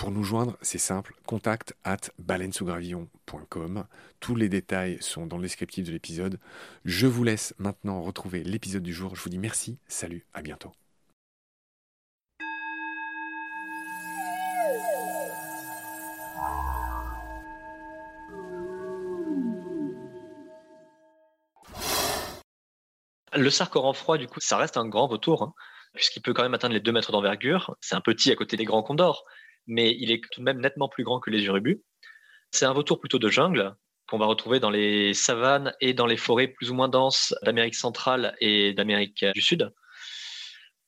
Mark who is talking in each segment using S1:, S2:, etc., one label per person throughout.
S1: Pour nous joindre, c'est simple, contact at baleinesougravillon.com. Tous les détails sont dans le descriptif de l'épisode. Je vous laisse maintenant retrouver l'épisode du jour. Je vous dis merci, salut, à bientôt.
S2: Le sarcoran froid, du coup, ça reste un grand vautour, hein, puisqu'il peut quand même atteindre les 2 mètres d'envergure. C'est un petit à côté des grands condors mais il est tout de même nettement plus grand que les urubus. C'est un vautour plutôt de jungle qu'on va retrouver dans les savanes et dans les forêts plus ou moins denses d'Amérique centrale et d'Amérique du Sud.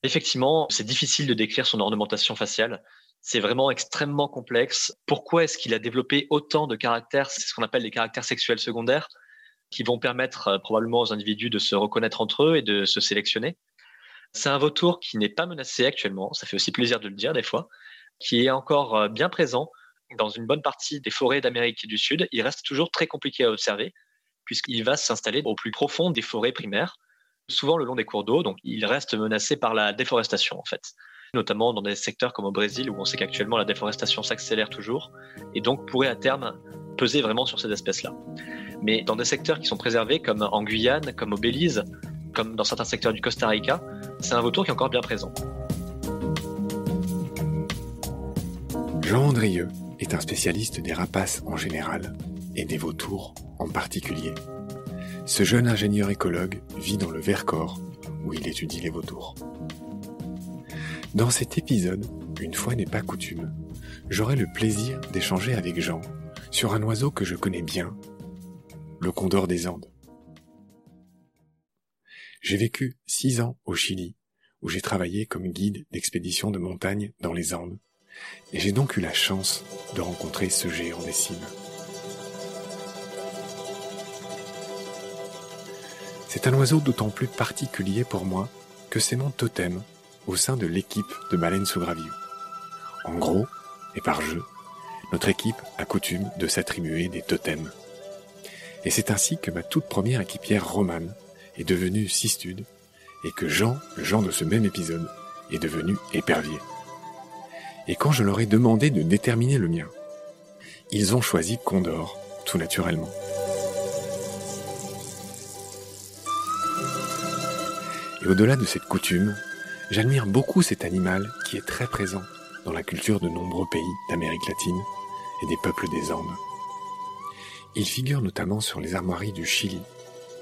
S2: Effectivement, c'est difficile de décrire son ornementation faciale. C'est vraiment extrêmement complexe. Pourquoi est-ce qu'il a développé autant de caractères C'est ce qu'on appelle les caractères sexuels secondaires qui vont permettre euh, probablement aux individus de se reconnaître entre eux et de se sélectionner? C'est un vautour qui n'est pas menacé actuellement. Ça fait aussi plaisir de le dire des fois qui est encore euh, bien présent dans une bonne partie des forêts d'Amérique du Sud. Il reste toujours très compliqué à observer puisqu'il va s'installer au plus profond des forêts primaires, souvent le long des cours d'eau. Donc, il reste menacé par la déforestation, en fait, notamment dans des secteurs comme au Brésil où on sait qu'actuellement la déforestation s'accélère toujours et donc pourrait à terme peser vraiment sur ces espèces-là. Mais dans des secteurs qui sont préservés, comme en Guyane, comme au Belize, comme dans certains secteurs du Costa Rica, c'est un vautour qui est encore bien présent.
S1: Jean Andrieux est un spécialiste des rapaces en général et des vautours en particulier. Ce jeune ingénieur écologue vit dans le Vercors où il étudie les vautours. Dans cet épisode, une fois n'est pas coutume, j'aurai le plaisir d'échanger avec Jean sur un oiseau que je connais bien, le condor des Andes. J'ai vécu six ans au Chili, où j'ai travaillé comme guide d'expédition de montagne dans les Andes et j'ai donc eu la chance de rencontrer ce géant des cimes. C'est un oiseau d'autant plus particulier pour moi que c'est mon totem au sein de l'équipe de baleines sous gravillon. En gros, et par jeu, notre équipe a coutume de s'attribuer des totems. Et c'est ainsi que ma toute première équipière romane est devenue Sistude et que Jean, le Jean de ce même épisode, est devenu épervier et quand je leur ai demandé de déterminer le mien, ils ont choisi Condor, tout naturellement. Et au-delà de cette coutume, j'admire beaucoup cet animal qui est très présent dans la culture de nombreux pays d'Amérique latine et des peuples des Andes. Il figure notamment sur les armoiries du Chili,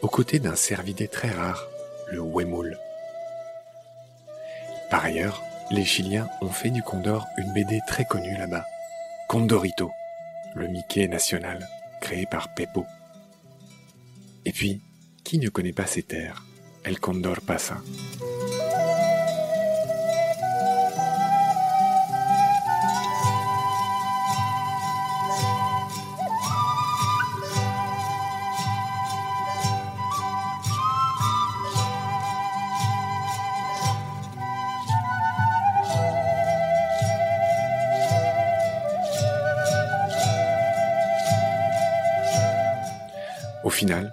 S1: aux côtés d'un cervidé très rare, le huemul. Par ailleurs, les Chiliens ont fait du Condor une BD très connue là-bas. Condorito, le Mickey national, créé par Pepo. Et puis, qui ne connaît pas ces terres? El Condor pasa. Final,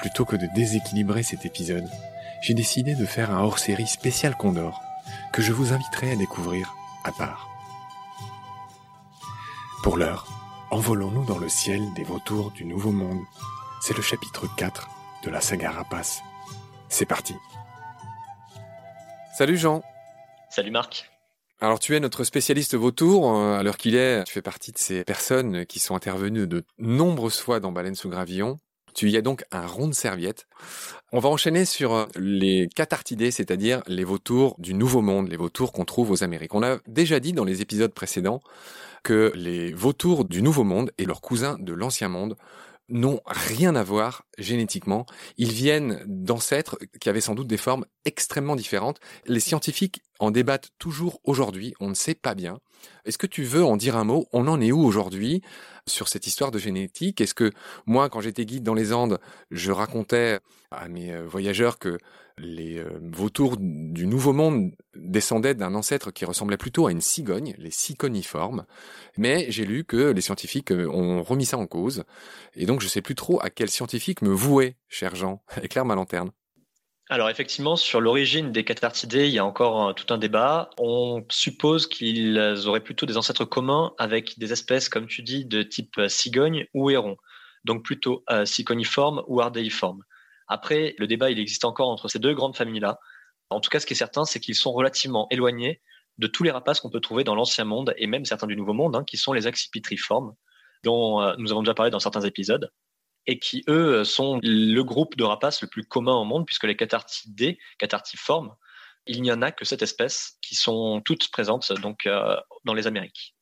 S1: plutôt que de déséquilibrer cet épisode, j'ai décidé de faire un hors-série spécial Condor que je vous inviterai à découvrir à part. Pour l'heure, envolons-nous dans le ciel des vautours du Nouveau Monde. C'est le chapitre 4 de la saga Rapace. C'est parti. Salut Jean.
S2: Salut Marc.
S1: Alors tu es notre spécialiste vautour, euh, à l'heure qu'il est, tu fais partie de ces personnes qui sont intervenues de nombreuses fois dans Baleine sous Gravillon. Tu y as donc un rond de serviette. On va enchaîner sur euh, les cathartidés, c'est-à-dire les vautours du Nouveau Monde, les vautours qu'on trouve aux Amériques. On a déjà dit dans les épisodes précédents que les vautours du Nouveau Monde et leurs cousins de l'Ancien Monde n'ont rien à voir génétiquement. Ils viennent d'ancêtres qui avaient sans doute des formes extrêmement différentes. Les scientifiques en débattent toujours aujourd'hui, on ne sait pas bien. Est-ce que tu veux en dire un mot? On en est où aujourd'hui? Sur cette histoire de génétique? Est-ce que moi, quand j'étais guide dans les Andes, je racontais à mes euh, voyageurs que les euh, vautours du Nouveau Monde descendaient d'un ancêtre qui ressemblait plutôt à une cigogne, les ciconiformes. Mais j'ai lu que les scientifiques euh, ont remis ça en cause. Et donc, je sais plus trop à quel scientifique me vouer, cher Jean. Éclaire ma lanterne.
S2: Alors effectivement, sur l'origine des cathartidés, il y a encore tout un débat. On suppose qu'ils auraient plutôt des ancêtres communs avec des espèces, comme tu dis, de type cigogne ou héron, donc plutôt euh, ou ardéiforme. Après, le débat, il existe encore entre ces deux grandes familles-là. En tout cas, ce qui est certain, c'est qu'ils sont relativement éloignés de tous les rapaces qu'on peut trouver dans l'Ancien Monde et même certains du Nouveau Monde, hein, qui sont les accipitriformes, dont euh, nous avons déjà parlé dans certains épisodes et qui, eux, sont le groupe de rapaces le plus commun au monde, puisque les cathartidés, cathartiformes, il n'y en a que cette espèce qui sont toutes présentes donc euh, dans les Amériques.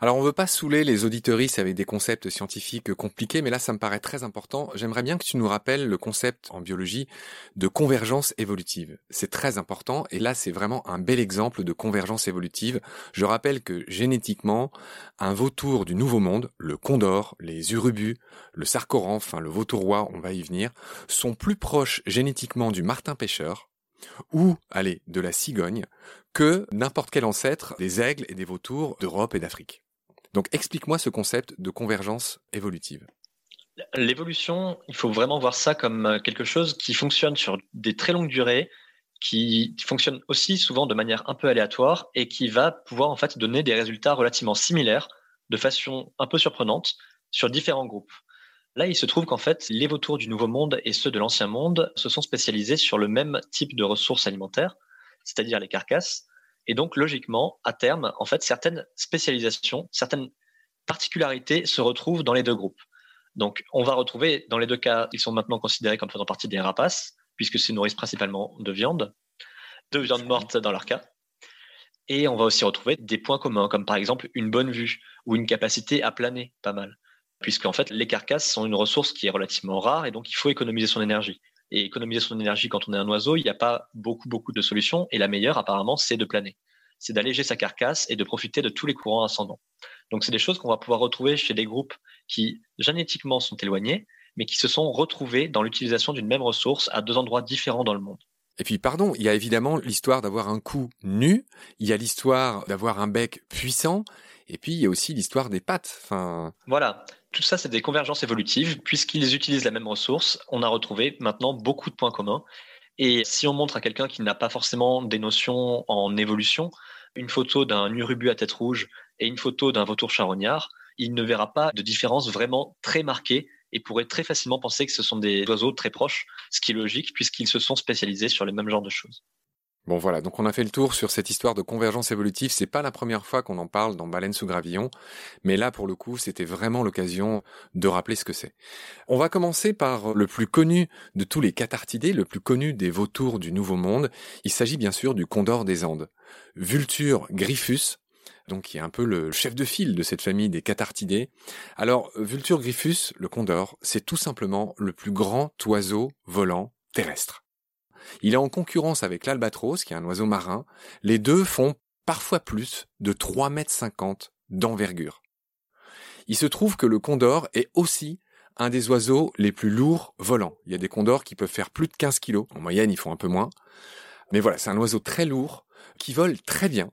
S1: Alors on veut pas saouler les auditeuristes avec des concepts scientifiques compliqués, mais là ça me paraît très important. J'aimerais bien que tu nous rappelles le concept en biologie de convergence évolutive. C'est très important et là c'est vraiment un bel exemple de convergence évolutive. Je rappelle que génétiquement, un vautour du Nouveau Monde, le condor, les urubus, le sarcoran, enfin le vautour on va y venir, sont plus proches génétiquement du martin pêcheur, ou, allez, de la cigogne, que n'importe quel ancêtre des aigles et des vautours d'Europe et d'Afrique. Donc explique-moi ce concept de convergence évolutive.
S2: L'évolution, il faut vraiment voir ça comme euh, quelque chose qui fonctionne sur des très longues durées, qui fonctionne aussi souvent de manière un peu aléatoire et qui va pouvoir en fait donner des résultats relativement similaires de façon un peu surprenante sur différents groupes. Là, il se trouve qu'en fait, les vautours du Nouveau Monde et ceux de l'Ancien Monde se sont spécialisés sur le même type de ressources alimentaires, c'est-à-dire les carcasses, et donc, logiquement, à terme, en fait, certaines spécialisations, certaines particularités se retrouvent dans les deux groupes. Donc, on va retrouver, dans les deux cas, ils sont maintenant considérés comme faisant partie des rapaces, puisque se nourrissent principalement de viande, de viande morte dans leur cas. Et on va aussi retrouver des points communs, comme par exemple une bonne vue ou une capacité à planer, pas mal. Puisqu'en fait, les carcasses sont une ressource qui est relativement rare et donc il faut économiser son énergie. Et économiser son énergie quand on est un oiseau, il n'y a pas beaucoup, beaucoup de solutions. Et la meilleure, apparemment, c'est de planer. C'est d'alléger sa carcasse et de profiter de tous les courants ascendants. Donc, c'est des choses qu'on va pouvoir retrouver chez des groupes qui génétiquement sont éloignés, mais qui se sont retrouvés dans l'utilisation d'une même ressource à deux endroits différents dans le monde.
S1: Et puis, pardon, il y a évidemment l'histoire d'avoir un cou nu, il y a l'histoire d'avoir un bec puissant, et puis il y a aussi l'histoire des pattes.
S2: Voilà, tout ça, c'est des convergences évolutives. Puisqu'ils utilisent la même ressource, on a retrouvé maintenant beaucoup de points communs. Et si on montre à quelqu'un qui n'a pas forcément des notions en évolution, une photo d'un urubu à tête rouge et une photo d'un vautour charognard, il ne verra pas de différence vraiment très marquée et pourrait très facilement penser que ce sont des oiseaux très proches, ce qui est logique puisqu'ils se sont spécialisés sur le même genre de choses.
S1: Bon voilà, donc on a fait le tour sur cette histoire de convergence évolutive. C'est pas la première fois qu'on en parle dans Baleine sous gravillon, mais là pour le coup, c'était vraiment l'occasion de rappeler ce que c'est. On va commencer par le plus connu de tous les cathartidés, le plus connu des vautours du Nouveau Monde. Il s'agit bien sûr du condor des Andes. Vulture griffus, donc qui est un peu le chef de file de cette famille des cathartidés. Alors, Vulture griffus, le condor, c'est tout simplement le plus grand oiseau volant terrestre. Il est en concurrence avec l'albatros, qui est un oiseau marin. Les deux font parfois plus de 3,50 mètres d'envergure. Il se trouve que le condor est aussi un des oiseaux les plus lourds volants. Il y a des condors qui peuvent faire plus de 15 kilos. En moyenne, ils font un peu moins. Mais voilà, c'est un oiseau très lourd qui vole très bien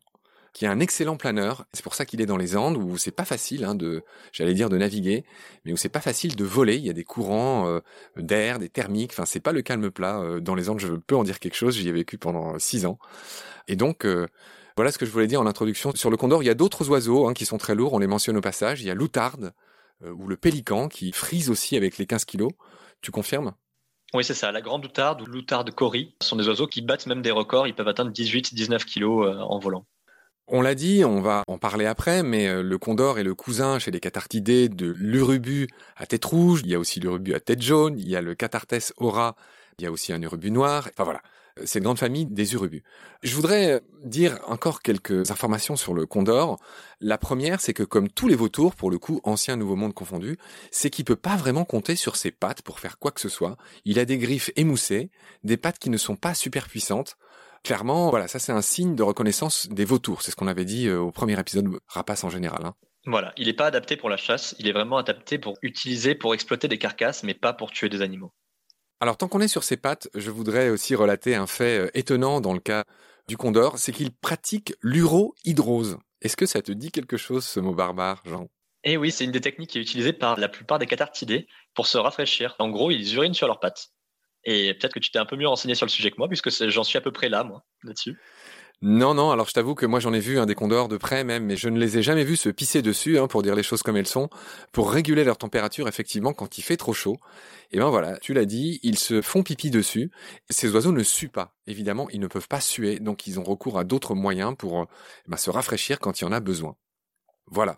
S1: qui est un excellent planeur. C'est pour ça qu'il est dans les Andes où c'est pas facile hein, de, j'allais dire de naviguer, mais où c'est pas facile de voler. Il y a des courants euh, d'air, des thermiques. Enfin, c'est pas le calme plat euh, dans les Andes. Je peux en dire quelque chose. J'y ai vécu pendant six ans. Et donc, euh, voilà ce que je voulais dire en introduction sur le condor. Il y a d'autres oiseaux hein, qui sont très lourds. On les mentionne au passage. Il y a l'outarde ou le pélican qui frise aussi avec les 15 kilos. Tu confirmes?
S2: Oui, c'est ça. La grande outarde ou l'outarde cori sont des oiseaux qui battent même des records. Ils peuvent atteindre 18-19 kilos en volant.
S1: On l'a dit, on va en parler après, mais euh, le condor est le cousin chez les cathartidés de l'urubu à tête rouge, il y a aussi l'urubu à tête jaune, il y a le cathartes aura, il y a aussi un urubu noir, enfin voilà, euh, c'est une grande famille des urubus. Je voudrais euh, dire encore quelques informations sur le condor. La première, c'est que comme tous les vautours, pour le coup, ancien Nouveau Monde confondu, c'est qu'il peut pas vraiment compter sur ses pattes pour faire quoi que ce soit. Il a des griffes émoussées, des pattes qui ne sont pas super puissantes. Clairement, voilà, ça c'est un signe de reconnaissance des vautours. C'est ce qu'on avait dit euh, au premier épisode Rapace en général. Hein.
S2: Voilà, il n'est pas adapté pour la chasse, il est vraiment adapté pour utiliser, pour exploiter des carcasses, mais pas pour tuer des animaux.
S1: Alors tant qu'on est sur ses pattes, je voudrais aussi relater un fait euh, étonnant dans le cas du condor, c'est qu'il pratique l'urohydrose. Est-ce que ça te dit quelque chose ce mot barbare, Jean?
S2: Eh oui, c'est une des techniques qui est utilisée par la plupart des cathartidés pour se rafraîchir. En gros, ils urinent sur leurs pattes. Et peut-être que tu t'es un peu mieux renseigné sur le sujet que moi, puisque j'en suis à peu près là, moi, là-dessus.
S1: Non, non, alors je t'avoue que moi j'en ai vu un des condors de près même, mais je ne les ai jamais vus se pisser dessus, hein, pour dire les choses comme elles sont, pour réguler leur température effectivement quand il fait trop chaud. Et ben voilà, tu l'as dit, ils se font pipi dessus. Ces oiseaux ne suent pas, évidemment, ils ne peuvent pas suer, donc ils ont recours à d'autres moyens pour ben, se rafraîchir quand il y en a besoin. Voilà.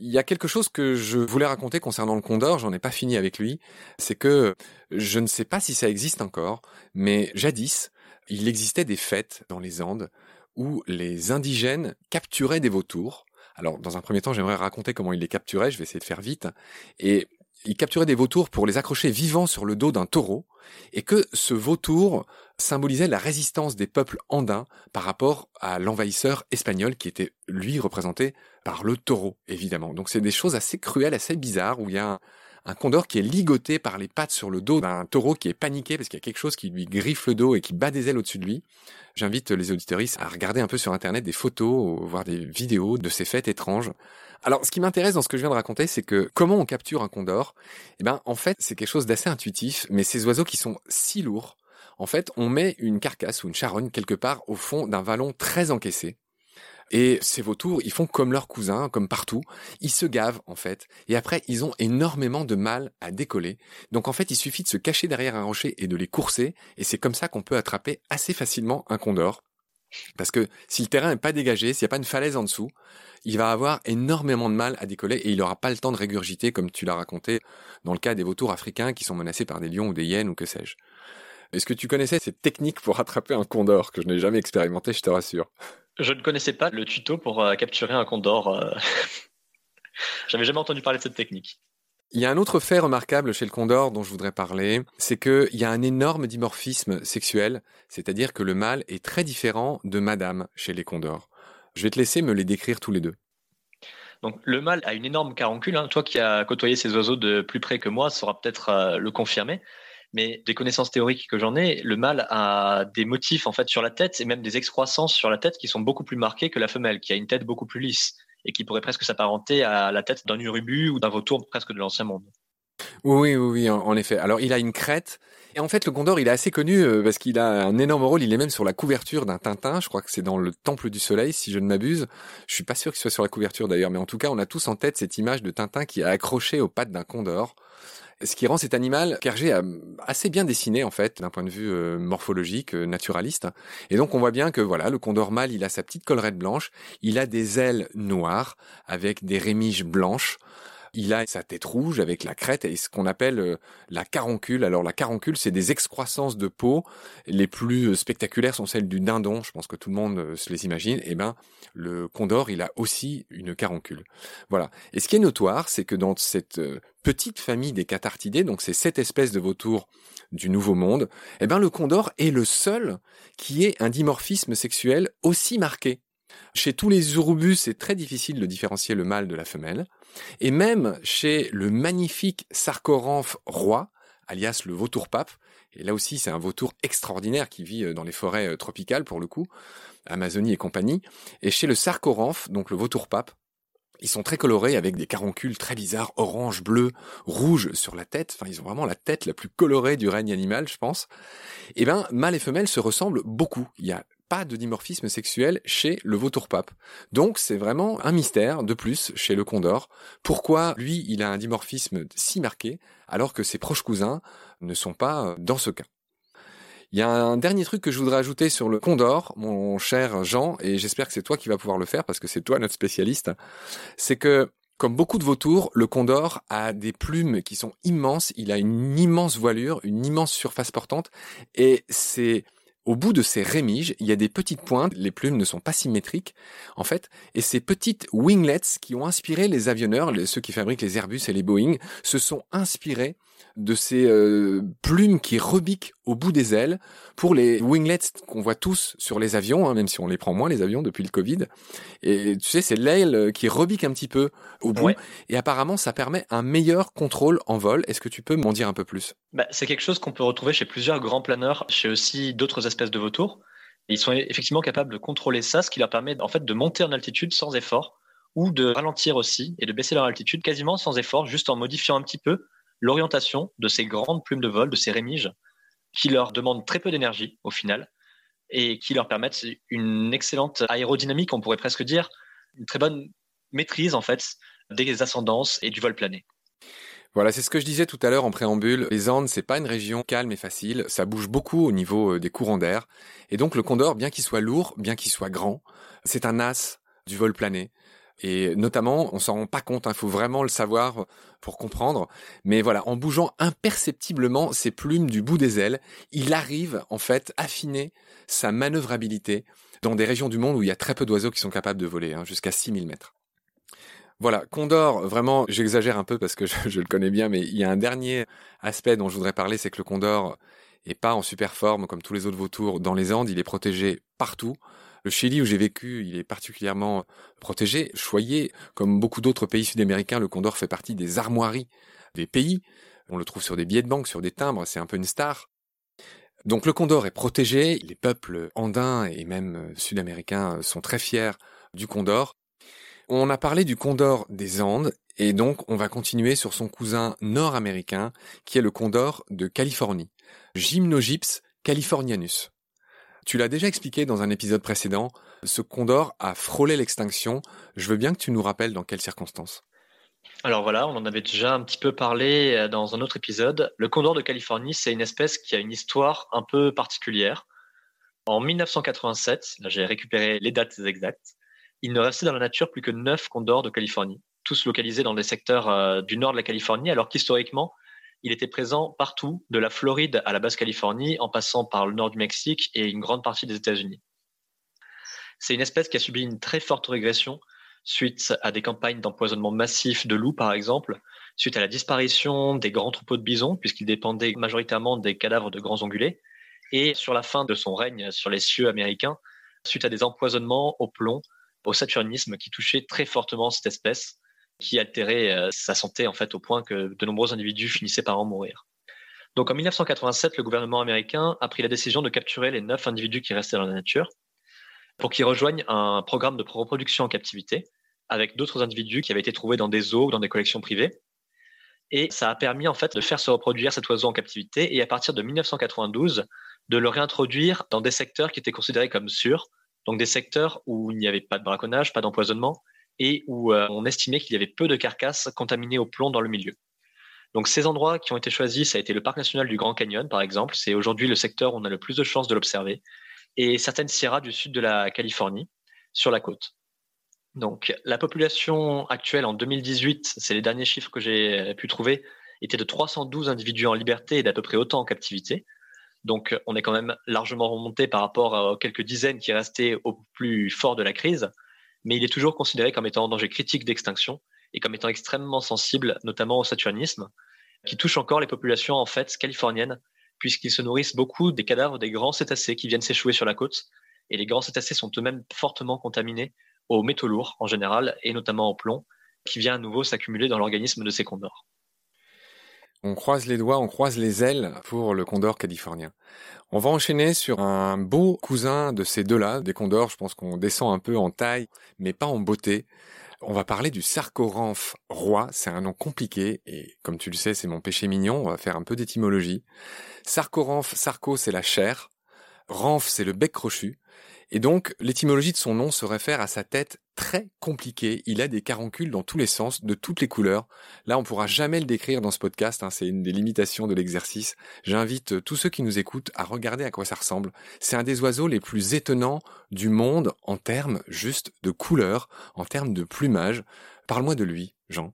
S1: Il y a quelque chose que je voulais raconter concernant le condor, j'en ai pas fini avec lui, c'est que je ne sais pas si ça existe encore, mais jadis, il existait des fêtes dans les Andes où les indigènes capturaient des vautours. Alors, dans un premier temps, j'aimerais raconter comment ils les capturaient, je vais essayer de faire vite. Et ils capturaient des vautours pour les accrocher vivants sur le dos d'un taureau, et que ce vautour symbolisait la résistance des peuples andins par rapport à l'envahisseur espagnol qui était, lui, représenté par le taureau, évidemment. Donc c'est des choses assez cruelles, assez bizarres, où il y a un, condor qui est ligoté par les pattes sur le dos d'un taureau qui est paniqué parce qu'il y a quelque chose qui lui griffe le dos et qui bat des ailes au-dessus de lui. J'invite les auditoristes à regarder un peu sur Internet des photos, voir des vidéos de ces fêtes étranges. Alors, ce qui m'intéresse dans ce que je viens de raconter, c'est que comment on capture un condor? Eh ben, en fait, c'est quelque chose d'assez intuitif, mais ces oiseaux qui sont si lourds, en fait, on met une carcasse ou une charogne quelque part au fond d'un vallon très encaissé. Et ces vautours, ils font comme leurs cousins, comme partout. Ils se gavent, en fait. Et après, ils ont énormément de mal à décoller. Donc, en fait, il suffit de se cacher derrière un rocher et de les courser. Et c'est comme ça qu'on peut attraper assez facilement un condor. Parce que si le terrain n'est pas dégagé, s'il n'y a pas une falaise en dessous, il va avoir énormément de mal à décoller et il n'aura pas le temps de régurgiter comme tu l'as raconté dans le cas des vautours africains qui sont menacés par des lions ou des hyènes ou que sais-je. Est-ce que tu connaissais cette technique pour attraper un condor que je n'ai jamais expérimenté, je te rassure?
S2: Je ne connaissais pas le tuto pour euh, capturer un condor. Euh... J'avais jamais entendu parler de cette technique.
S1: Il y a un autre fait remarquable chez le condor dont je voudrais parler, c'est qu'il y a un énorme dimorphisme sexuel, c'est-à-dire que le mâle est très différent de madame chez les condors. Je vais te laisser me les décrire tous les deux.
S2: Donc le mâle a une énorme caroncule. Hein. Toi qui as côtoyé ces oiseaux de plus près que moi sauras peut-être euh, le confirmer. Mais des connaissances théoriques que j'en ai, le mâle a des motifs en fait sur la tête et même des excroissances sur la tête qui sont beaucoup plus marquées que la femelle, qui a une tête beaucoup plus lisse et qui pourrait presque s'apparenter à la tête d'un urubu ou d'un vautour presque de l'ancien monde.
S1: Oui, oui, oui, en, effet. Alors, il a une crête. Et en fait, le Condor, il est assez connu euh, parce qu'il a un énorme rôle. Il est même sur la couverture d'un Tintin. Je crois que c'est dans le Temple du Soleil, si je ne m'abuse. Je suis pas sûr qu'il soit sur la couverture d'ailleurs, mais en tout cas, on a tous en tête cette image de Tintin qui est accroché aux pattes d'un Condor. Ce qui rend cet animal qu'Hergé a assez bien dessiné en fait d'un point de vue euh, morphologique, euh, naturaliste. Et donc on voit bien que voilà, le condor mâle, il a sa petite collerette blanche, il a des ailes noires avec des rémiges blanches. Il a sa tête rouge avec la crête et ce qu'on appelle euh, la caroncule. Alors la caroncule, c'est des excroissances de peau. Les plus spectaculaires sont celles du dindon. Je pense que tout le monde se les imagine. Et eh ben, le condor, il a aussi une caroncule. Voilà. Et ce qui est notoire, c'est que dans cette petite famille des cathartidés, donc c'est cette espèce de vautours du Nouveau Monde, eh ben le condor est le seul qui ait un dimorphisme sexuel aussi marqué. Chez tous les urubus, c'est très difficile de différencier le mâle de la femelle. Et même chez le magnifique Sarcoranthe roi, alias le vautour pape, et là aussi c'est un vautour extraordinaire qui vit euh, dans les forêts euh, tropicales pour le coup, Amazonie et compagnie, et chez le Sarcoranthe, donc le vautour pape, ils sont très colorés avec des caroncules très bizarres, orange, bleu, rouge sur la tête. Enfin, ils ont vraiment la tête la plus colorée du règne animal, je pense. Eh ben, mâles et femelles se ressemblent beaucoup. Il y a pas de dimorphisme sexuel chez le vautour pape. Donc c'est vraiment un mystère de plus chez le condor. Pourquoi lui, il a un dimorphisme si marqué alors que ses proches cousins ne sont pas dans ce cas? Il y a un dernier truc que je voudrais ajouter sur le condor, mon cher Jean, et j'espère que c'est toi qui vas pouvoir le faire parce que c'est toi notre spécialiste. C'est que comme beaucoup de vautours, le condor a des plumes qui sont immenses, il a une immense voilure, une immense surface portante, et c'est au bout de ces rémiges, il y a des petites pointes, les plumes ne sont pas symétriques en fait, et ces petites winglets qui ont inspiré les avionneurs, ceux qui fabriquent les Airbus et les Boeing, se sont inspirés de ces euh, plumes qui rebiquent au bout des ailes pour les winglets qu'on voit tous sur les avions, hein, même si on les prend moins les avions depuis le Covid. Et tu sais, c'est l'aile qui rebique un petit peu au bout. Et apparemment, ça permet un meilleur contrôle en vol. Est-ce que tu peux m'en dire un peu plus?
S2: Bah, C'est quelque chose qu'on peut retrouver chez plusieurs grands planeurs, chez aussi d'autres espèces de vautours. ils sont effectivement capables de contrôler ça, ce qui leur permet en fait de monter en altitude sans effort ou de ralentir aussi et de baisser leur altitude quasiment sans effort, juste en modifiant un petit peu l'orientation de ces grandes plumes de vol, de ces rémiges, qui leur demandent très peu d'énergie au final et qui leur permettent une excellente aérodynamique, on pourrait presque dire, une très bonne maîtrise en fait des ascendances et du vol plané.
S1: Voilà, c'est ce que je disais tout à l'heure en préambule. Les Andes, c'est pas une région calme et facile. Ça bouge beaucoup au niveau euh, des courants d'air. Et donc, le Condor, bien qu'il soit lourd, bien qu'il soit grand, c'est un as du vol plané. Et notamment, on s'en rend pas compte, il hein, faut vraiment le savoir pour comprendre. Mais voilà, en bougeant imperceptiblement ses plumes du bout des ailes, il arrive en fait à affiner sa manœuvrabilité dans des régions du monde où il y a très peu d'oiseaux qui sont capables de voler, hein, jusqu'à 6000 mètres. Voilà, Condor, vraiment, j'exagère un peu parce que je, le connais bien, mais il y a un dernier aspect dont je voudrais parler, c'est que le Condor est pas en super forme comme tous les autres vautours dans les Andes, il est protégé partout. Le Chili où j'ai vécu, il est particulièrement protégé, choyé. Comme beaucoup d'autres pays sud-américains, le condor fait partie des armoiries des pays. On le trouve sur des billets de banque, sur des timbres, c'est un peu une star. Donc le condor est protégé, les peuples andins et même sud-américains sont très fiers du condor. On a parlé du condor des Andes et donc on va continuer sur son cousin nord-américain qui est le condor de Californie, Gymnogyps californianus. Tu l'as déjà expliqué dans un épisode précédent, ce condor a frôlé l'extinction. Je veux bien que tu nous rappelles dans quelles circonstances.
S2: Alors voilà, on en avait déjà un petit peu parlé euh, dans un autre épisode. Le condor de Californie, c'est une espèce qui a une histoire un peu particulière. En 1987, là j'ai récupéré les dates exactes, il ne restait dans la nature plus que neuf condors de Californie, tous localisés dans les secteurs euh, du nord de la Californie, alors qu'historiquement, il était présent partout, de la Floride à la Basse-Californie, en passant par le nord du Mexique et une grande partie des États-Unis. C'est une espèce qui a subi une très forte régression suite à des campagnes d'empoisonnement massif de loups, par exemple, suite à la disparition des grands troupeaux de bisons, puisqu'ils dépendaient majoritairement des cadavres de grands ongulés, et sur la fin de son règne sur les cieux américains, suite à des empoisonnements au plomb, au saturnisme qui touchaient très fortement cette espèce, qui altérait euh, sa santé en fait au point que de nombreux individus finissaient par en mourir. Donc en 1987, le gouvernement américain a pris la décision de capturer les neuf individus qui restaient dans la nature pour qu'ils rejoignent un programme de reproduction en captivité avec d'autres individus qui avaient été trouvés dans des zoos ou dans des collections privées. Et ça a permis en fait de faire se reproduire cet oiseau en captivité et à partir de 1992 de le réintroduire dans des secteurs qui étaient considérés comme sûrs, donc des secteurs où il n'y avait pas de braconnage, pas d'empoisonnement et où euh, on estimait qu'il y avait peu de carcasses contaminées au plomb dans le milieu. Donc ces endroits qui ont été choisis, ça a été le parc national du Grand Canyon, par exemple. C'est aujourd'hui le secteur où on a le plus de chances de l'observer. Et certaines sierras du sud de la Californie, sur la côte. Donc la population actuelle en 2018, c'est les derniers chiffres que j'ai pu trouver, était de 312 individus en liberté et d'à peu près autant en captivité. Donc on est quand même largement remonté par rapport aux quelques dizaines qui restaient au plus fort de la crise, mais il est toujours considéré comme étant en danger critique d'extinction et comme étant extrêmement sensible, notamment au saturnisme, qui touche encore les populations en fait californiennes, puisqu'ils se nourrissent beaucoup des cadavres des grands cétacés qui viennent s'échouer sur la côte, et les grands cétacés sont eux-mêmes fortement contaminés aux métaux lourds en général, et notamment au plomb, qui vient à nouveau s'accumuler dans l'organisme de ces condors.
S1: On croise les doigts, on croise les ailes pour le condor californien. On va enchaîner sur un beau cousin de ces deux-là, des condors, je pense qu'on descend un peu en taille, mais pas en beauté. On va parler du sarcoramphe roi, c'est un nom compliqué, et comme tu le sais, c'est mon péché mignon, on va faire un peu d'étymologie. Sarcoramphe, sarco c'est la chair, ramphe c'est le bec crochu, et donc, l'étymologie de son nom se réfère à sa tête très compliquée. Il a des caroncules dans tous les sens, de toutes les couleurs. Là, on pourra jamais le décrire dans ce podcast. Hein, c'est une des limitations de l'exercice. J'invite tous ceux qui nous écoutent à regarder à quoi ça ressemble. C'est un des oiseaux les plus étonnants du monde en termes juste de couleurs, en termes de plumage. Parle-moi de lui, Jean.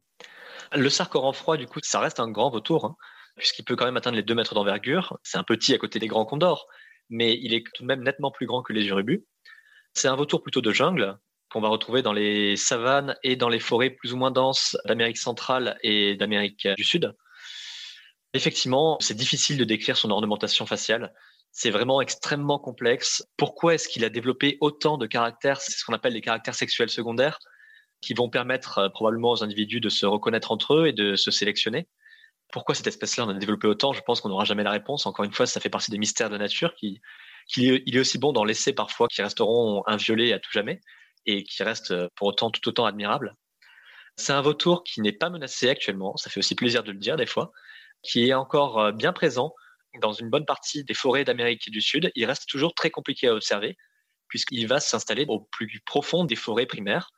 S2: Le sarcoran froid, du coup, ça reste un grand vautour, hein, puisqu'il peut quand même atteindre les 2 mètres d'envergure. C'est un petit à côté des grands condors mais il est tout de même nettement plus grand que les urubus. C'est un vautour plutôt de jungle qu'on va retrouver dans les savanes et dans les forêts plus ou moins denses d'Amérique centrale et d'Amérique du Sud. Effectivement, c'est difficile de décrire son ornementation faciale. C'est vraiment extrêmement complexe. Pourquoi est-ce qu'il a développé autant de caractères? C'est ce qu'on appelle les caractères sexuels secondaires qui vont permettre euh, probablement aux individus de se reconnaître entre eux et de se sélectionner pourquoi cette espèce-là en a développé autant Je pense qu'on n'aura jamais la réponse. Encore une fois, ça fait partie des mystères de la nature qui, il est aussi bon d'en laisser parfois qui resteront inviolés à tout jamais et qui restent euh, pour autant tout autant admirables. C'est un vautour qui n'est pas menacé actuellement. Ça fait aussi plaisir de le dire des fois, qui est encore euh, bien présent dans une bonne partie des forêts d'Amérique du Sud. Il reste toujours très compliqué à observer puisqu'il va s'installer au plus profond des forêts primaires,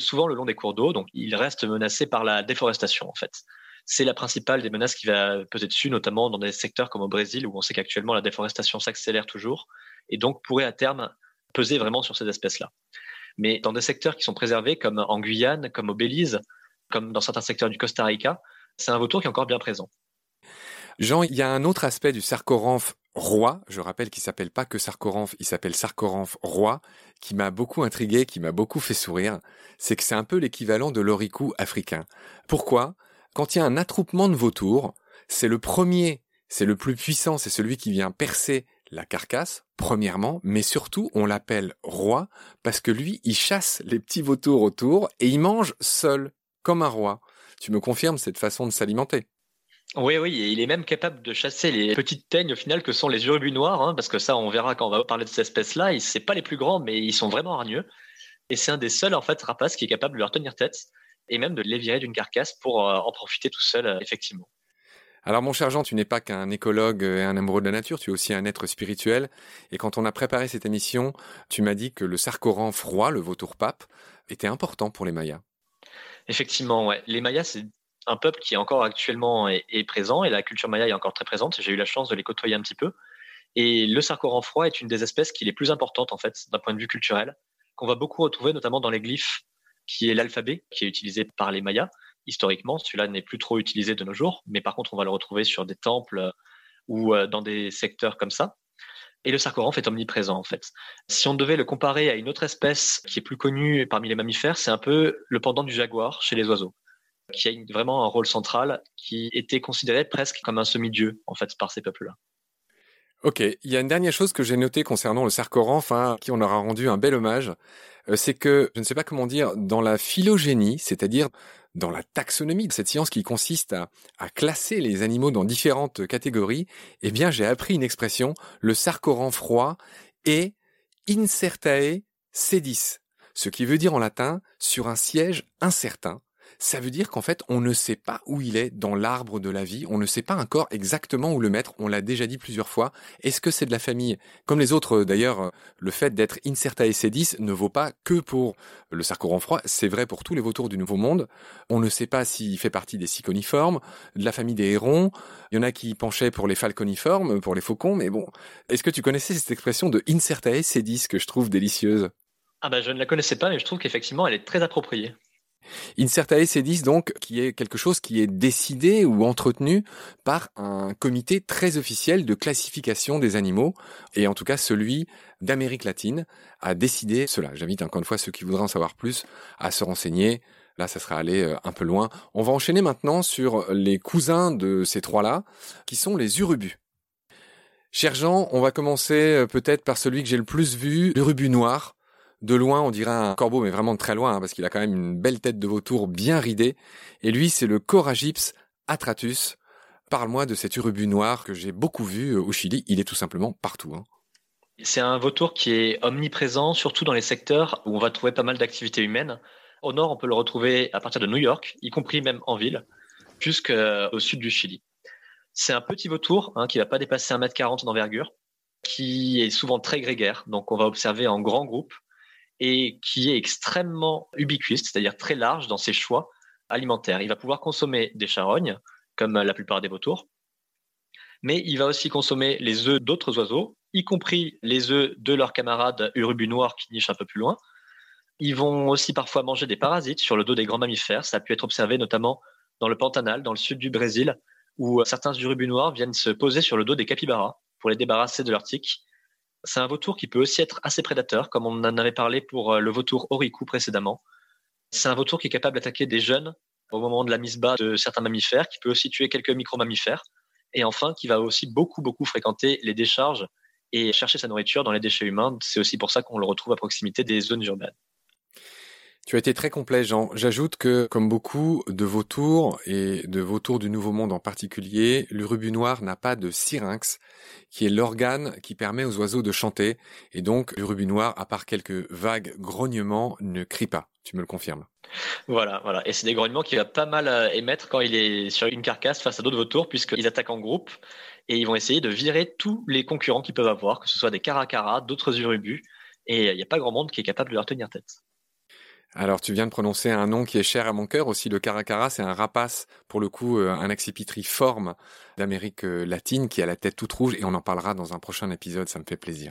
S2: souvent le long des cours d'eau. Donc, il reste menacé par la déforestation en fait c'est la principale des menaces qui va peser dessus, notamment dans des secteurs comme au Brésil, où on sait qu'actuellement la déforestation s'accélère toujours, et donc pourrait à terme peser vraiment sur ces espèces-là. Mais dans des secteurs qui sont préservés, comme en Guyane, comme au Belize, comme dans certains secteurs du Costa Rica, c'est un vautour qui est encore bien présent.
S1: Jean, il y a un autre aspect du sarcoramphe roi, je rappelle qu'il s'appelle pas que sarcoramphe, il s'appelle sarcoramphe roi, qui m'a beaucoup intrigué, qui m'a beaucoup fait sourire, c'est que c'est un peu l'équivalent de l'oricou africain. Pourquoi? Quand il y a un attroupement de vautours, c'est le premier, c'est le plus puissant, c'est celui qui vient percer la carcasse, premièrement, mais surtout on l'appelle roi parce que lui, il chasse les petits vautours autour et il mange seul, comme un roi. Tu me confirmes cette façon de s'alimenter?
S2: Oui, oui, et il est même capable de chasser les petites teignes au final que sont les urubus noirs, hein, parce que ça, on verra quand on va parler de cette espèce-là. C'est pas les plus grands, mais ils sont vraiment hargneux. Et c'est un des seuls en fait rapaces qui est capable de leur tenir tête et même de les virer d'une carcasse pour euh, en profiter tout seul, euh, effectivement.
S1: Alors mon cher Jean, tu n'es pas qu'un écologue et un amoureux de la nature, tu es aussi un être spirituel. Et quand on a préparé cette émission, tu m'as dit que le sarcoran froid, le vautour pape, était important pour les Mayas.
S2: Effectivement, ouais. Les Mayas, c'est un peuple qui est encore actuellement est, présent et la culture maya est encore très présente. J'ai eu la chance de les côtoyer un petit peu. Et le sarcoran froid est une des espèces qui est les plus importantes en fait d'un point de vue culturel, qu'on va beaucoup retrouver notamment dans les glyphes qui est l'alphabet qui est utilisé par les Mayas. Historiquement, celui-là n'est plus trop utilisé de nos jours, mais par contre, on va le retrouver sur des temples euh, ou euh, dans des secteurs comme ça. Et le sarcoramphe est omniprésent en fait. Si on devait le comparer à une autre espèce qui est plus connue parmi les mammifères, c'est un peu le pendant du jaguar chez les oiseaux, qui a vraiment un rôle central, qui était considéré presque comme un semi-dieu en fait par ces peuples-là.
S1: Ok, il y a une dernière chose que j'ai notée concernant le sarcoramphe, hein, qui on aura rendu un bel hommage, c'est que, je ne sais pas comment dire, dans la phylogénie, c'est-à-dire dans la taxonomie, de cette science qui consiste à, classer les animaux dans différentes catégories, eh bien j'ai appris une expression, le sarcoramphe froid est incertae sedis, ce qui veut dire en latin sur un siège incertain. Ça veut dire qu'en fait, on ne sait pas où il est dans l'arbre de la vie, on ne sait pas encore exactement où le mettre, on l'a déjà dit plusieurs fois. Est-ce que c'est de la famille? Comme les autres, d'ailleurs, le fait d'être Incertae sedis ne vaut pas que pour le sarcoran froid, c'est vrai pour tous les vautours du Nouveau Monde. On ne sait pas s'il fait partie des cyconiformes, de la famille des hérons, il y en a qui penchaient pour les falconiformes, pour les faucons, mais bon, est-ce que tu connaissais cette expression de Incertae sedis que je trouve délicieuse?
S2: Ah bah je ne la connaissais pas, mais je trouve qu'effectivement elle est très appropriée.
S1: Incertae sedis, donc, qui est quelque chose qui est décidé ou entretenu par un comité très officiel de classification des animaux, et en tout cas celui d'Amérique latine a décidé cela. J'invite encore une fois ceux qui voudraient en savoir plus à se renseigner. Là, ça sera aller euh, un peu loin. On va enchaîner maintenant sur les cousins de ces trois-là, qui sont les urubus. Cher Jean, on va commencer euh, peut-être par celui que j'ai le plus vu, l'urubu noir. De loin, on dirait un corbeau, mais vraiment très loin, hein, parce qu'il a quand même une belle tête de vautour bien ridée. Et lui, c'est le Coragyps atratus. Parle-moi de cet urubu noir que j'ai beaucoup vu euh, au Chili. Il est tout simplement partout. Hein.
S2: C'est un vautour qui est omniprésent, surtout dans les secteurs où on va trouver pas mal d'activités humaines. Au nord, on peut le retrouver à partir de New York, y compris même en ville, jusqu'au sud du Chili. C'est un petit vautour hein, qui va pas dépasser 1m40 d'envergure, qui est souvent très grégaire. Donc, on va observer en grand groupe et qui est extrêmement ubiquiste, c'est-à-dire très large dans ses choix alimentaires. Il va pouvoir consommer des charognes, comme la plupart des vautours, mais il va aussi consommer les œufs d'autres oiseaux, y compris les œufs de leurs camarades urubus noirs qui nichent un peu plus loin. Ils vont aussi parfois manger des parasites sur le dos des grands mammifères. Ça a pu être observé notamment dans le Pantanal, dans le sud du Brésil, où certains urubus noirs viennent se poser sur le dos des capybaras pour les débarrasser de leurs tiques c'est un vautour qui peut aussi être assez prédateur, comme on en avait parlé pour euh, le vautour Oriku précédemment. C'est un vautour qui est capable d'attaquer des jeunes au moment de la mise bas de certains mammifères, qui peut aussi tuer quelques micro-mammifères, et enfin qui va aussi beaucoup, beaucoup fréquenter les décharges et chercher sa nourriture dans les déchets humains. C'est aussi pour ça qu'on le retrouve à proximité des zones urbaines.
S1: Tu as été très complet, Jean. J'ajoute que, comme beaucoup de vautours, et de vautours du Nouveau Monde en particulier, l'urubu noir n'a pas de syrinx, qui est l'organe qui permet aux oiseaux de chanter. Et donc, l'urubu noir, à part quelques vagues grognements, ne crie pas. Tu me le confirmes.
S2: Voilà, voilà. Et c'est des grognements qu'il va pas mal euh, émettre quand il est sur une carcasse face à d'autres vautours, puisqu'ils attaquent en groupe et ils vont essayer de virer tous les concurrents qu'ils peuvent avoir, que ce soit des caracaras, d'autres urubus. Et il n'y a pas grand monde qui est capable de leur tenir tête.
S1: Alors, tu viens de prononcer un nom qui est cher à mon cœur aussi. Le caracara, c'est un rapace, pour le coup, euh, un accipitri forme d'Amérique euh, latine qui a la tête toute rouge et on en parlera dans un prochain épisode. Ça me fait plaisir.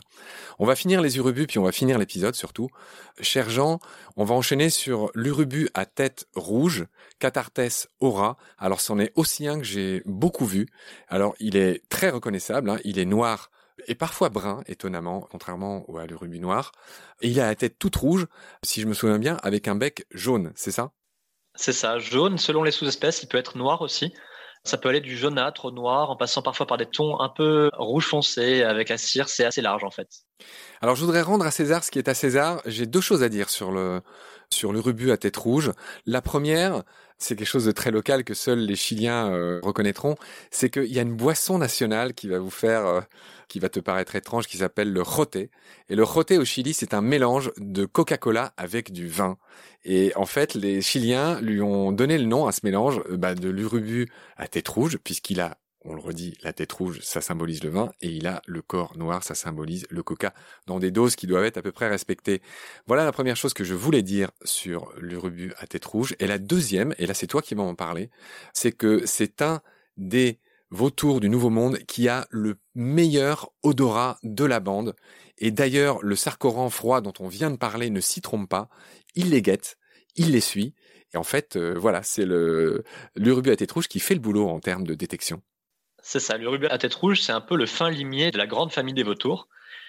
S1: On va finir les urubus puis on va finir l'épisode surtout. Cher Jean, on va enchaîner sur l'urubu à tête rouge, Cathartes aura. Alors, c'en est aussi un que j'ai beaucoup vu. Alors, il est très reconnaissable. Hein. Il est noir et parfois brun, étonnamment, contrairement à l'urubu noir. Et il a la tête toute rouge, si je me souviens bien, avec un bec jaune, c'est ça?
S2: C'est ça, jaune, selon les sous-espèces, il peut être noir aussi. Ça peut aller du jaunâtre au noir, en passant parfois par des tons un peu rouge foncé, avec la cire, c'est assez large en fait.
S1: Alors je voudrais rendre à César ce qui est à César. J'ai deux choses à dire sur le sur l'urubu à tête rouge. La première, c'est quelque chose de très local que seuls les Chiliens euh, reconnaîtront, c'est qu'il y a une boisson nationale qui va vous faire, euh, qui va te paraître étrange, qui s'appelle le joté. Et le joté au Chili, c'est un mélange de Coca-Cola avec du vin. Et en fait, les Chiliens lui ont donné le nom à ce mélange euh, bah, de l'urubu à tête rouge, puisqu'il a on le redit, la tête rouge, ça symbolise le vin, et il a le corps noir, ça symbolise le coca, dans des doses qui doivent être à peu près respectées. Voilà la première chose que je voulais dire sur l'urubu à tête rouge. Et la deuxième, et là c'est toi qui vas en parler, c'est que c'est un des vautours du Nouveau Monde qui a le meilleur odorat de la bande. Et d'ailleurs, le sarcoran froid dont on vient de parler ne s'y trompe pas. Il les guette, il les suit. Et en fait, euh, voilà, c'est le l'urubu à tête rouge qui fait le boulot en termes de détection.
S2: C'est ça, le à tête rouge, c'est un peu le fin limier de la grande famille des vautours,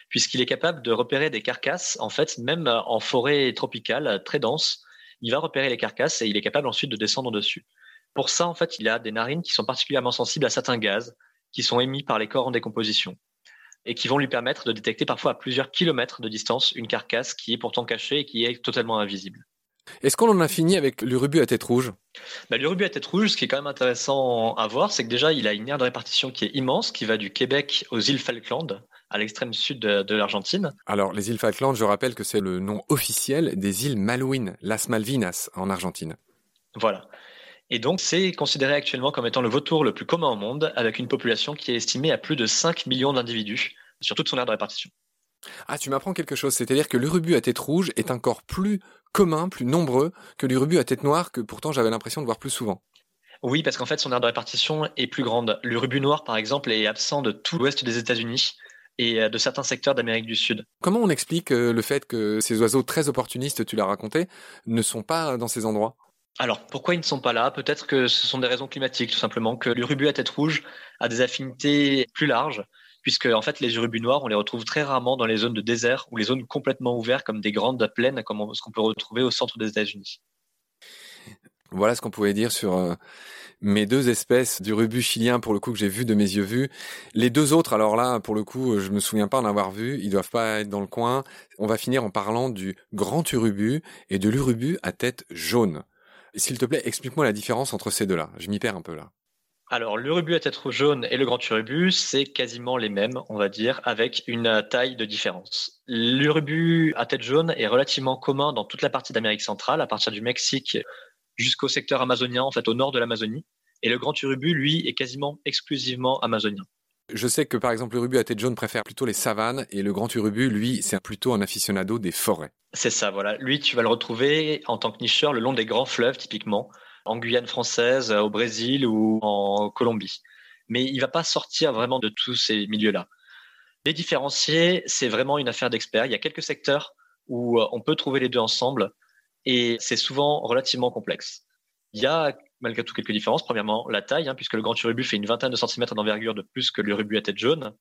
S2: puisqu'il est capable de repérer des carcasses, en fait, même en forêt tropicale très dense, il va repérer les carcasses et il est capable ensuite de descendre dessus. Pour ça, en fait, il a des narines qui sont particulièrement sensibles à certains gaz qui sont émis par les corps en décomposition et qui vont lui permettre de détecter parfois à plusieurs kilomètres de distance une carcasse qui est pourtant cachée et qui est totalement invisible.
S1: Est-ce qu'on en a fini avec l'urubu à tête rouge?
S2: Bah, L'urubu à tête rouge, ce qui est quand même intéressant à voir, c'est que déjà, il a une aire de répartition qui est immense, qui va du Québec aux îles Falkland, à l'extrême sud de, l'Argentine.
S1: Alors, les îles Falkland, je rappelle que c'est le nom officiel des îles Malouines, Las Malvinas, en Argentine.
S2: Voilà. Et donc, c'est considéré actuellement comme étant le vautour le plus commun au monde, avec une population qui est estimée à plus de 5 millions d'individus sur toute son aire de répartition.
S1: Ah, tu m'apprends quelque chose, c'est-à-dire que l'urubu à tête rouge est encore plus commun, plus nombreux que l'urubu à tête noire, que pourtant j'avais l'impression de voir plus souvent.
S2: Oui, parce qu'en fait, son aire de répartition est plus grande. L'urubu noir, par exemple, est absent de tout l'ouest des États-Unis et euh, de certains secteurs d'Amérique du Sud.
S1: Comment on explique euh, le fait que ces oiseaux très opportunistes, tu l'as raconté, ne sont pas dans ces endroits?
S2: Alors, pourquoi ils ne sont pas là? Peut-être que ce sont des raisons climatiques, tout simplement, que l'urubu à tête rouge a des affinités plus larges, puisque en fait, les urubus noirs, on les retrouve très rarement dans les zones de désert ou les zones complètement ouvertes, comme des grandes plaines, comme ce qu'on peut retrouver au centre des États-Unis.
S1: Voilà ce qu'on pouvait dire sur euh, mes deux espèces d'urubus chilien pour le coup que j'ai vu de mes yeux vus. Les deux autres, alors là, pour le coup, je me souviens pas en avoir vu. Ils doivent pas être dans le coin. On va finir en parlant du grand urubu et de l'urubu à tête jaune. S'il te plaît, explique-moi la différence entre ces deux-là. Je m'y perds un peu là.
S2: Alors, l'urubu à tête jaune et le grand urubu, c'est quasiment les mêmes, on va dire, avec une taille de différence. L'urubu à tête jaune est relativement commun dans toute la partie d'Amérique centrale, à partir du Mexique jusqu'au secteur amazonien, en fait, au nord de l'Amazonie. Et le grand urubu, lui, est quasiment exclusivement amazonien.
S1: Je sais que par exemple l'urubu à tête jaune préfère plutôt les savanes et le grand urubu, lui, c'est plutôt un aficionado des forêts.
S2: C'est ça, voilà. Lui, tu vas le retrouver en tant que nicheur le long des grands fleuves, typiquement, en Guyane française, au Brésil ou en Colombie. Mais il va pas sortir vraiment de tous ces milieux-là. Les différencier, c'est vraiment une affaire d'experts. Il y a quelques secteurs où euh, on peut trouver les deux ensemble et c'est souvent relativement complexe. Il y a malgré tout quelques différences. Premièrement, la taille, hein, puisque le grand urubu fait une vingtaine de centimètres d'envergure de plus que l'urubu à tête jaune.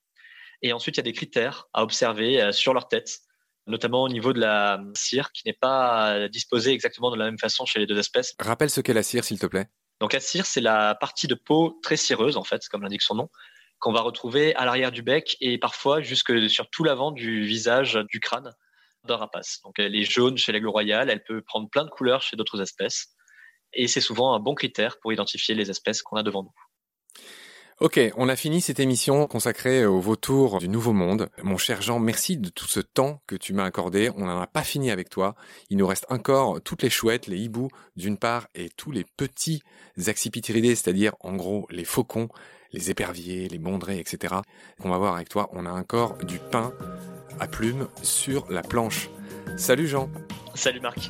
S2: Et ensuite, il y a des critères à observer euh, sur leur tête, notamment au niveau de la cire, qui n'est pas disposée exactement de la même façon chez les deux espèces.
S1: Rappelle ce qu'est la cire, s'il te plaît.
S2: Donc la cire, c'est la partie de peau très cireuse, en fait, comme l'indique son nom, qu'on va retrouver à l'arrière du bec et parfois jusque sur tout l'avant du visage, du crâne d'un rapace. Donc elle est jaune chez l'aigle royal, elle peut prendre plein de couleurs chez d'autres espèces et c'est souvent un bon critère pour identifier les espèces qu'on a devant nous.
S1: Ok, on a fini cette émission consacrée au vautour du Nouveau Monde. Mon cher Jean, merci de tout ce temps que tu m'as accordé. On n'en a pas fini avec toi. Il nous reste encore toutes les chouettes, les hiboux d'une part, et tous les petits accipitridés, c'est-à-dire en gros les faucons, les éperviers, les bondrés, etc. On va voir avec toi. On a encore du pain à plumes sur la planche. Salut Jean.
S2: Salut Marc.